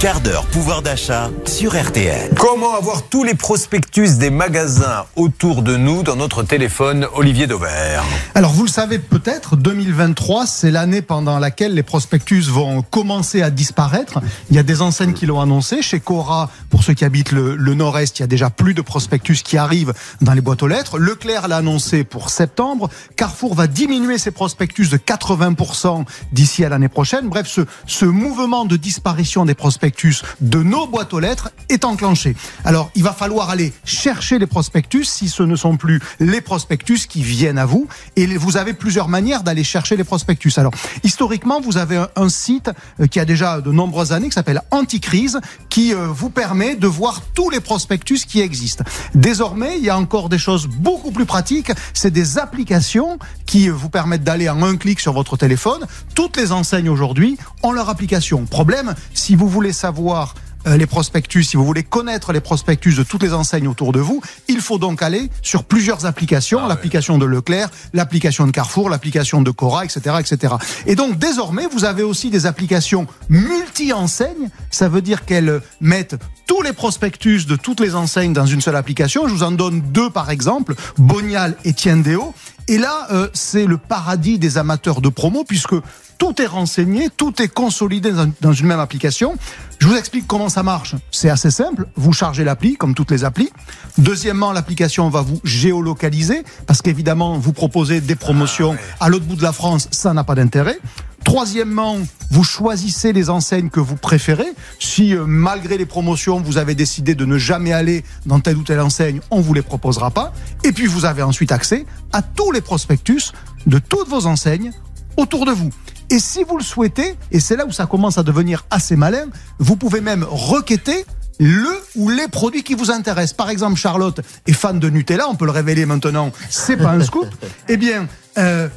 quart d'heure pouvoir d'achat sur RTL. Comment avoir tous les prospectus des magasins autour de nous dans notre téléphone, Olivier Dauvert Alors vous le savez peut-être, 2023, c'est l'année pendant laquelle les prospectus vont commencer à disparaître. Il y a des enseignes qui l'ont annoncé. Chez Cora, pour ceux qui habitent le, le nord-est, il y a déjà plus de prospectus qui arrivent dans les boîtes aux lettres. Leclerc l'a annoncé pour septembre. Carrefour va diminuer ses prospectus de 80% d'ici à l'année prochaine. Bref, ce, ce mouvement de disparition des prospectus de nos boîtes aux lettres est enclenché. Alors, il va falloir aller chercher les prospectus si ce ne sont plus les prospectus qui viennent à vous. Et vous avez plusieurs manières d'aller chercher les prospectus. Alors, historiquement, vous avez un, site euh, qui a déjà de nombreuses années qui s'appelle Anticrise qui euh, vous permet de voir tous les prospectus qui existent. Désormais, il y a encore des choses beaucoup plus pratiques. C'est des applications qui vous permettent d'aller en un clic sur votre téléphone. Toutes les enseignes aujourd'hui ont leur application. Problème, si vous voulez savoir euh, les prospectus, si vous voulez connaître les prospectus de toutes les enseignes autour de vous, il faut donc aller sur plusieurs applications, Ah l'application de Leclerc, l'application de Carrefour, l'application de Cora, etc., etc. Et donc désormais, vous avez aussi des applications multi-enseignes. Ça veut dire qu'elles mettent tous les prospectus de toutes les enseignes dans une seule application. Je vous en donne deux par exemple, Bonial et Tiendeo. Et là, euh, c'est le paradis des amateurs de promo puisque tout est renseigné, tout est consolidé dans, une même application. Je vous explique comment ça marche. C'est assez simple. Vous chargez l'appli, comme toutes les applis. Deuxièmement, l'application va vous géolocaliser, parce qu'évidemment, vous proposez des promotions à l'autre bout de la France, ça n'a pas d'intérêt. Troisièmement, vous choisissez les enseignes que vous préférez. Si euh, malgré les promotions, vous avez décidé de ne jamais aller dans telle ou telle enseigne, on vous les proposera pas. Et puis vous avez ensuite accès à tous les prospectus de toutes vos enseignes autour de vous. Et si vous le souhaitez, et c'est là où ça commence à devenir assez malin, vous pouvez même requêter le ou les produits qui vous intéressent. Par exemple, Charlotte est fan de Nutella, on peut le révéler maintenant, c'est pas un scoop. Eh bien, euh,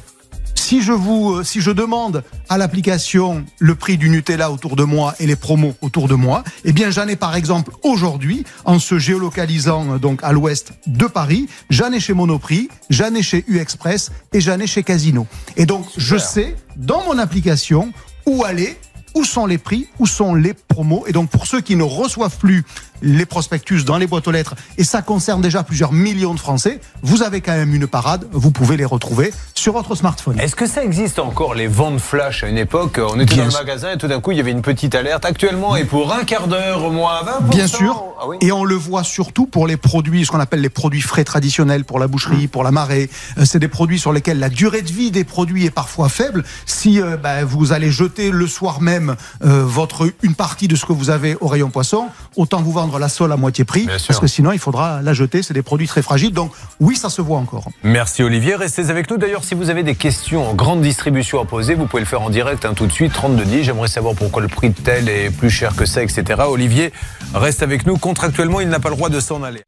si je vous, euh, si je demande à l'application le prix du Nutella autour de moi et les promos autour de moi, eh bien j'en ai par exemple aujourd'hui en se géolocalisant euh, donc à l'ouest de Paris, j'en ai chez Monoprix, j'en ai chez U Express et j'en ai chez Casino. Et donc je sais dans mon application où aller, où sont les prix, où sont les promos? Et donc pour ceux qui ne reçoivent plus les prospectus dans les boîtes aux lettres, et ça concerne déjà plusieurs millions de Français, vous avez quand même une parade, vous pouvez les retrouver sur votre smartphone. Est-ce que ça existe encore les ventes flash à une époque? On était Bien dans le magasin et tout d'un coup il y avait une petite alerte. Actuellement et pour un quart d'heure moins 20%. Bien sûr. Ah oui. Et on le voit surtout pour les produits, ce qu'on appelle les produits frais traditionnels pour la boucherie, pour la marée. Euh, C'est des produits sur lesquels la durée de vie des produits est parfois faible. Si euh, bah, vous allez jeter le soir même euh, votre une partie de ce que vous avez au rayon poisson, autant vous vendre la sole à moitié prix, Bien sûr. parce que sinon il faudra la jeter. C'est des produits très fragiles. Donc oui, ça se voit encore. Merci Olivier, restez avec nous. D'ailleurs, si vous avez des questions en grande distribution à poser, vous pouvez le faire en direct hein, tout de suite, 3210. J'aimerais savoir pourquoi le prix de tel est plus cher que ça, etc. Olivier reste avec nous. Contractuellement, il n'a pas le droit de s'en aller.